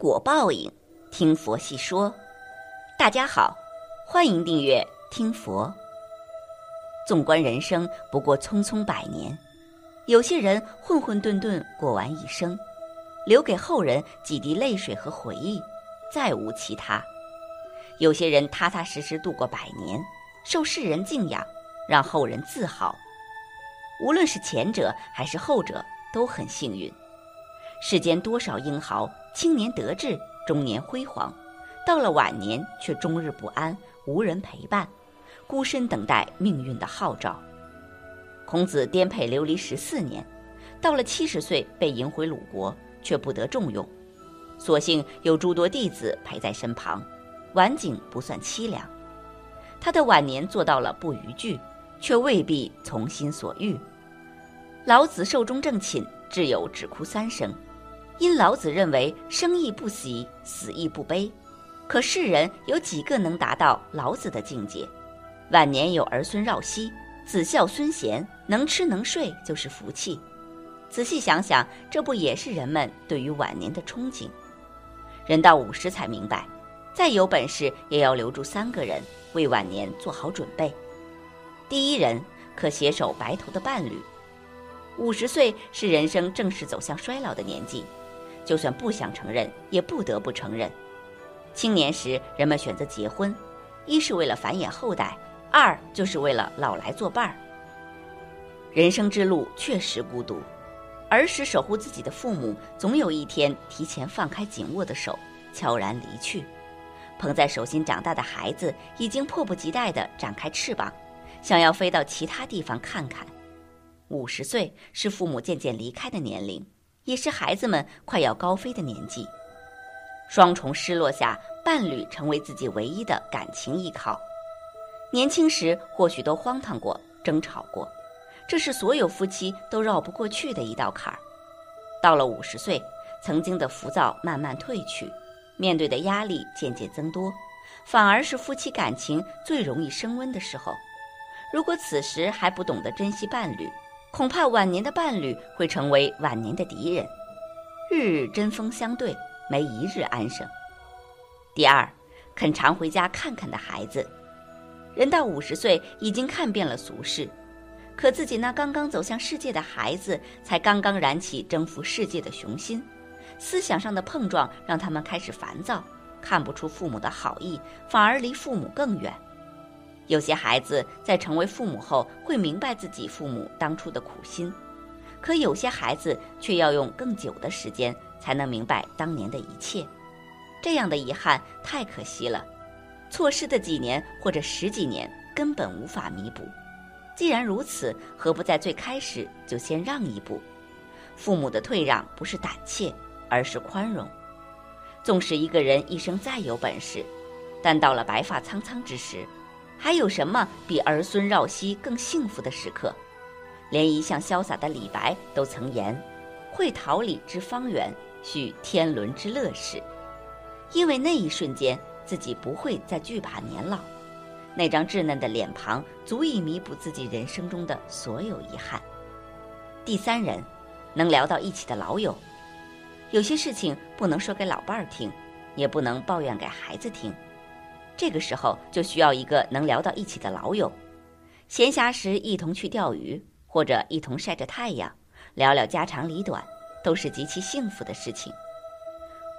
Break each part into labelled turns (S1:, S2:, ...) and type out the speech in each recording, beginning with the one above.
S1: 果报应，听佛细说。大家好，欢迎订阅听佛。纵观人生，不过匆匆百年，有些人混混沌沌过完一生，留给后人几滴泪水和回忆，再无其他；有些人踏踏实实度过百年，受世人敬仰，让后人自豪。无论是前者还是后者，都很幸运。世间多少英豪，青年得志，中年辉煌，到了晚年却终日不安，无人陪伴，孤身等待命运的号召。孔子颠沛流离十四年，到了七十岁被迎回鲁国，却不得重用，所幸有诸多弟子陪在身旁，晚景不算凄凉。他的晚年做到了不逾矩，却未必从心所欲。老子寿终正寝，挚友只哭三声。因老子认为生亦不喜，死亦不悲，可世人有几个能达到老子的境界？晚年有儿孙绕膝，子孝孙贤，能吃能睡就是福气。仔细想想，这不也是人们对于晚年的憧憬？人到五十才明白，再有本事也要留住三个人，为晚年做好准备。第一人可携手白头的伴侣。五十岁是人生正式走向衰老的年纪。就算不想承认，也不得不承认。青年时，人们选择结婚，一是为了繁衍后代，二就是为了老来作伴儿。人生之路确实孤独，儿时守护自己的父母，总有一天提前放开紧握的手，悄然离去。捧在手心长大的孩子，已经迫不及待地展开翅膀，想要飞到其他地方看看。五十岁是父母渐渐离开的年龄。也是孩子们快要高飞的年纪，双重失落下，伴侣成为自己唯一的感情依靠。年轻时或许都荒唐过、争吵过，这是所有夫妻都绕不过去的一道坎儿。到了五十岁，曾经的浮躁慢慢褪去，面对的压力渐渐增多，反而是夫妻感情最容易升温的时候。如果此时还不懂得珍惜伴侣，恐怕晚年的伴侣会成为晚年的敌人，日日针锋相对，没一日安生。第二，肯常回家看看的孩子，人到五十岁已经看遍了俗世，可自己那刚刚走向世界的孩子，才刚刚燃起征服世界的雄心，思想上的碰撞让他们开始烦躁，看不出父母的好意，反而离父母更远。有些孩子在成为父母后会明白自己父母当初的苦心，可有些孩子却要用更久的时间才能明白当年的一切，这样的遗憾太可惜了。错失的几年或者十几年根本无法弥补。既然如此，何不在最开始就先让一步？父母的退让不是胆怯，而是宽容。纵使一个人一生再有本事，但到了白发苍苍之时，还有什么比儿孙绕膝更幸福的时刻？连一向潇洒的李白都曾言：“会桃李之方圆，续天伦之乐事。”因为那一瞬间，自己不会再惧怕年老，那张稚嫩的脸庞足以弥补自己人生中的所有遗憾。第三人，能聊到一起的老友，有些事情不能说给老伴儿听，也不能抱怨给孩子听。这个时候就需要一个能聊到一起的老友，闲暇时一同去钓鱼，或者一同晒着太阳，聊聊家长里短，都是极其幸福的事情。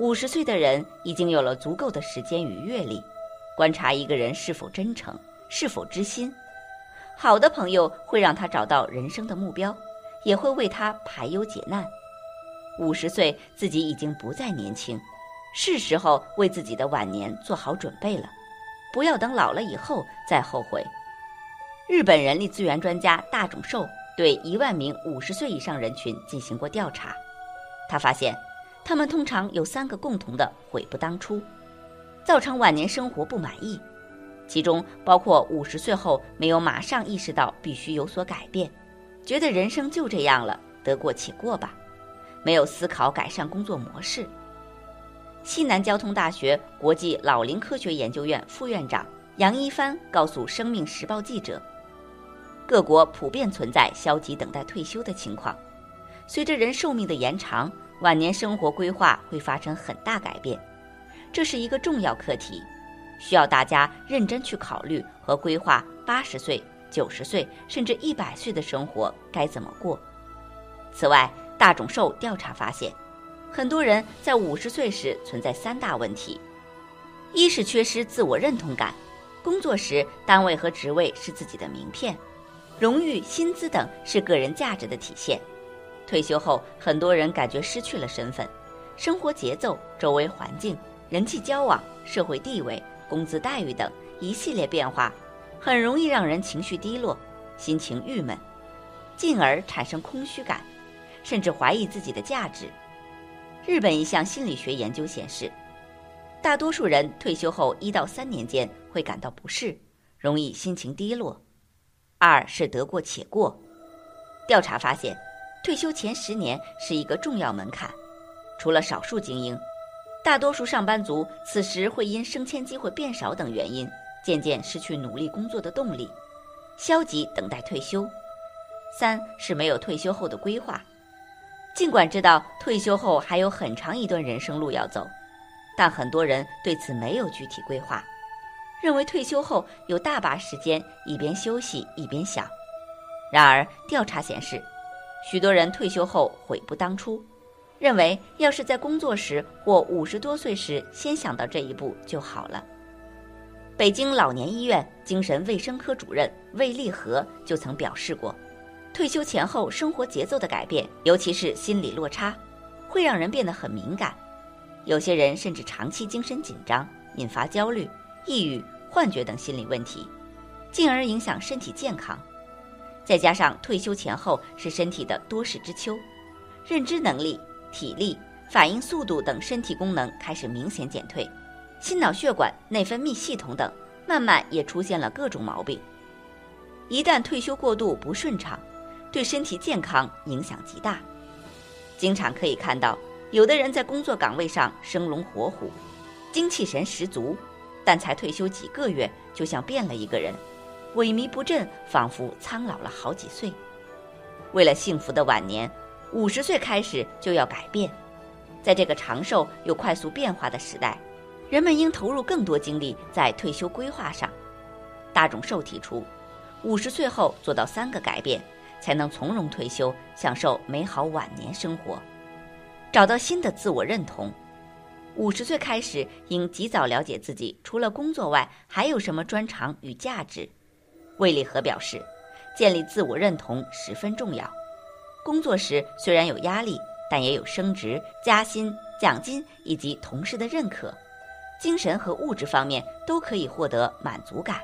S1: 五十岁的人已经有了足够的时间与阅历，观察一个人是否真诚，是否知心。好的朋友会让他找到人生的目标，也会为他排忧解难。五十岁自己已经不再年轻，是时候为自己的晚年做好准备了。不要等老了以后再后悔。日本人力资源专家大冢寿对一万名五十岁以上人群进行过调查，他发现，他们通常有三个共同的悔不当初，造成晚年生活不满意。其中包括五十岁后没有马上意识到必须有所改变，觉得人生就这样了，得过且过吧，没有思考改善工作模式。西南交通大学国际老龄科学研究院副院长杨一帆告诉《生命时报》记者：“各国普遍存在消极等待退休的情况。随着人寿命的延长，晚年生活规划会发生很大改变，这是一个重要课题，需要大家认真去考虑和规划八十岁、九十岁甚至一百岁的生活该怎么过。此外，大众寿调查发现，很多人在五十岁时存在三大问题：一是缺失自我认同感，工作时单位和职位是自己的名片，荣誉、薪资等是个人价值的体现；退休后，很多人感觉失去了身份，生活节奏、周围环境、人际交往、社会地位、工资待遇等一系列变化，很容易让人情绪低落，心情郁闷，进而产生空虚感。甚至怀疑自己的价值。日本一项心理学研究显示，大多数人退休后一到三年间会感到不适，容易心情低落。二是得过且过。调查发现，退休前十年是一个重要门槛。除了少数精英，大多数上班族此时会因升迁机会变少等原因，渐渐失去努力工作的动力，消极等待退休。三是没有退休后的规划。尽管知道退休后还有很长一段人生路要走，但很多人对此没有具体规划，认为退休后有大把时间一边休息一边想。然而，调查显示，许多人退休后悔不当初，认为要是在工作时或五十多岁时先想到这一步就好了。北京老年医院精神卫生科主任魏立和就曾表示过。退休前后生活节奏的改变，尤其是心理落差，会让人变得很敏感。有些人甚至长期精神紧张，引发焦虑、抑郁、幻觉等心理问题，进而影响身体健康。再加上退休前后是身体的多事之秋，认知能力、体力、反应速度等身体功能开始明显减退，心脑血管、内分泌系统等慢慢也出现了各种毛病。一旦退休过渡不顺畅，对身体健康影响极大，经常可以看到有的人在工作岗位上生龙活虎，精气神十足，但才退休几个月就像变了一个人，萎靡不振，仿佛苍老了好几岁。为了幸福的晚年，五十岁开始就要改变。在这个长寿又快速变化的时代，人们应投入更多精力在退休规划上。大众寿提出，五十岁后做到三个改变。才能从容退休，享受美好晚年生活，找到新的自我认同。五十岁开始，应及早了解自己除了工作外还有什么专长与价值。魏立和表示，建立自我认同十分重要。工作时虽然有压力，但也有升职、加薪、奖金以及同事的认可，精神和物质方面都可以获得满足感。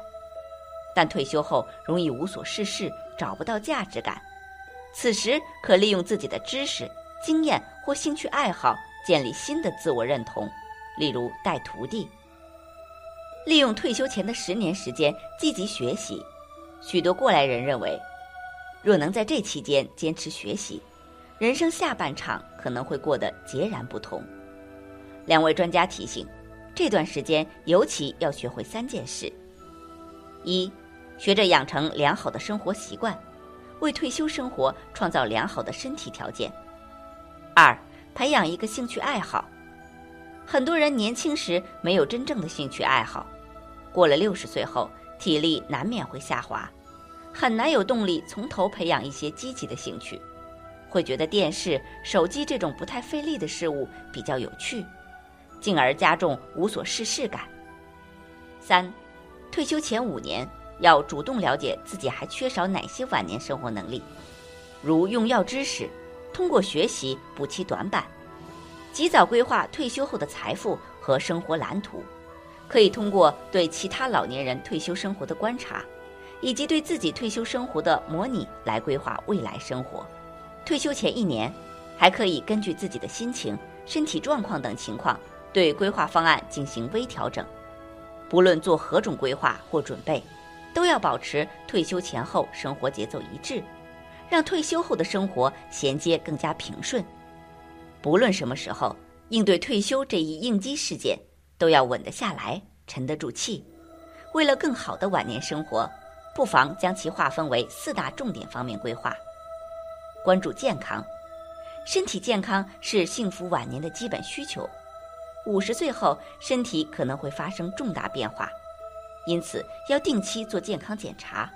S1: 但退休后容易无所事事。找不到价值感，此时可利用自己的知识、经验或兴趣爱好建立新的自我认同，例如带徒弟。利用退休前的十年时间积极学习。许多过来人认为，若能在这期间坚持学习，人生下半场可能会过得截然不同。两位专家提醒，这段时间尤其要学会三件事：一。学着养成良好的生活习惯，为退休生活创造良好的身体条件。二、培养一个兴趣爱好。很多人年轻时没有真正的兴趣爱好，过了六十岁后，体力难免会下滑，很难有动力从头培养一些积极的兴趣，会觉得电视、手机这种不太费力的事物比较有趣，进而加重无所事事感。三、退休前五年。要主动了解自己还缺少哪些晚年生活能力，如用药知识，通过学习补齐短板，及早规划退休后的财富和生活蓝图。可以通过对其他老年人退休生活的观察，以及对自己退休生活的模拟来规划未来生活。退休前一年，还可以根据自己的心情、身体状况等情况，对规划方案进行微调整。不论做何种规划或准备。都要保持退休前后生活节奏一致，让退休后的生活衔接更加平顺。不论什么时候应对退休这一应激事件，都要稳得下来，沉得住气。为了更好的晚年生活，不妨将其划分为四大重点方面规划：关注健康，身体健康是幸福晚年的基本需求。五十岁后，身体可能会发生重大变化，因此要定期做健康检查，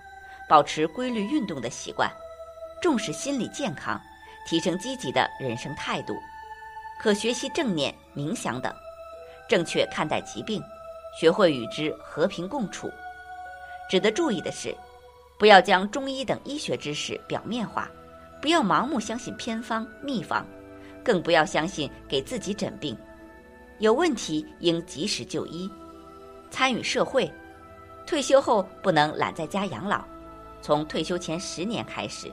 S1: 保持规律运动的习惯，重视心理健康，提升积极的人生态度，可学习正念、冥想等，正确看待疾病，学会与之和平共处。值得注意的是，不要将中医等医学知识表面化，不要盲目相信偏方秘方，更不要相信给自己诊病。有问题应及时就医，参与社会。退休后不能懒在家养老，从退休前十年开始，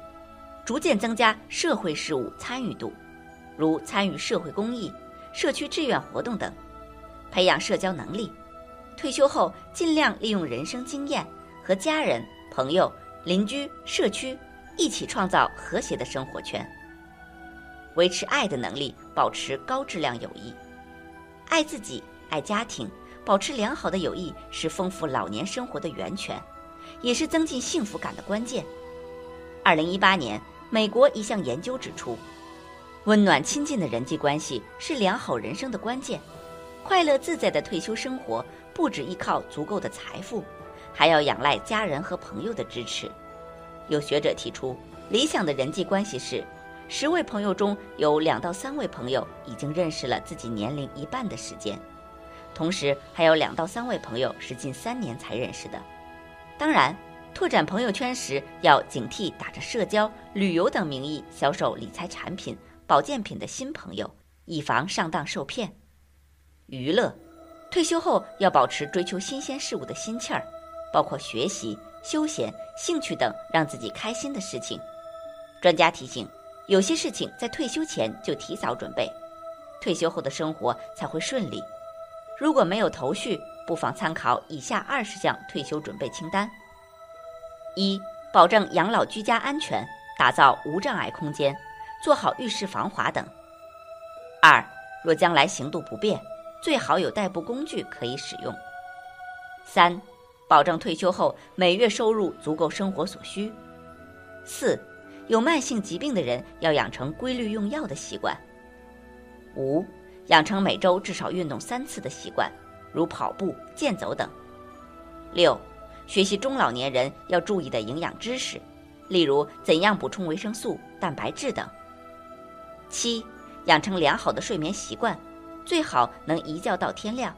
S1: 逐渐增加社会事务参与度，如参与社会公益、社区志愿活动等，培养社交能力。退休后尽量利用人生经验，和家人、朋友、邻居、社区一起创造和谐的生活圈，维持爱的能力，保持高质量友谊。爱自己，爱家庭，保持良好的友谊是丰富老年生活的源泉，也是增进幸福感的关键。二零一八年，美国一项研究指出，温暖亲近的人际关系是良好人生的关键。快乐自在的退休生活不只依靠足够的财富，还要仰赖家人和朋友的支持。有学者提出，理想的人际关系是。十位朋友中有两到三位朋友已经认识了自己年龄一半的时间，同时还有两到三位朋友是近三年才认识的。当然，拓展朋友圈时要警惕打着社交、旅游等名义销售理财产品、保健品的新朋友，以防上当受骗。娱乐，退休后要保持追求新鲜事物的心气儿，包括学习、休闲、兴趣等让自己开心的事情。专家提醒。有些事情在退休前就提早准备，退休后的生活才会顺利。如果没有头绪，不妨参考以下二十项退休准备清单：一、保证养老居家安全，打造无障碍空间，做好浴室防滑等；二、若将来行动不便，最好有代步工具可以使用；三、保证退休后每月收入足够生活所需；四。有慢性疾病的人要养成规律用药的习惯。五，养成每周至少运动三次的习惯，如跑步、健走等。六，学习中老年人要注意的营养知识，例如怎样补充维生素、蛋白质等。七，养成良好的睡眠习惯，最好能一觉到天亮，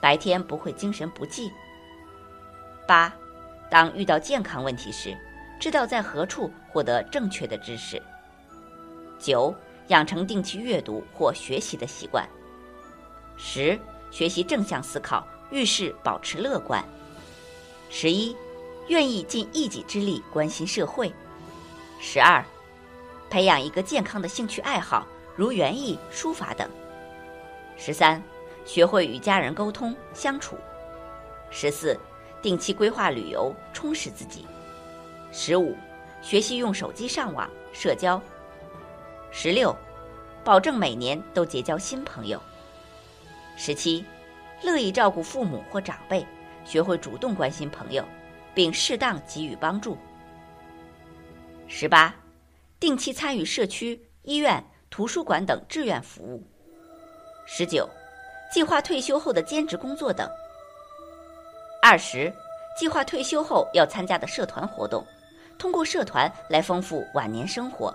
S1: 白天不会精神不济。八，当遇到健康问题时。知道在何处获得正确的知识。九，养成定期阅读或学习的习惯。十，学习正向思考，遇事保持乐观。十一，愿意尽一己之力关心社会。十二，培养一个健康的兴趣爱好，如园艺、书法等。十三，学会与家人沟通相处。十四，定期规划旅游，充实自己。十五，学习用手机上网社交。十六，保证每年都结交新朋友。十七，乐意照顾父母或长辈，学会主动关心朋友，并适当给予帮助。十八，定期参与社区、医院、图书馆等志愿服务。十九，计划退休后的兼职工作等。二十，计划退休后要参加的社团活动。通过社团来丰富晚年生活，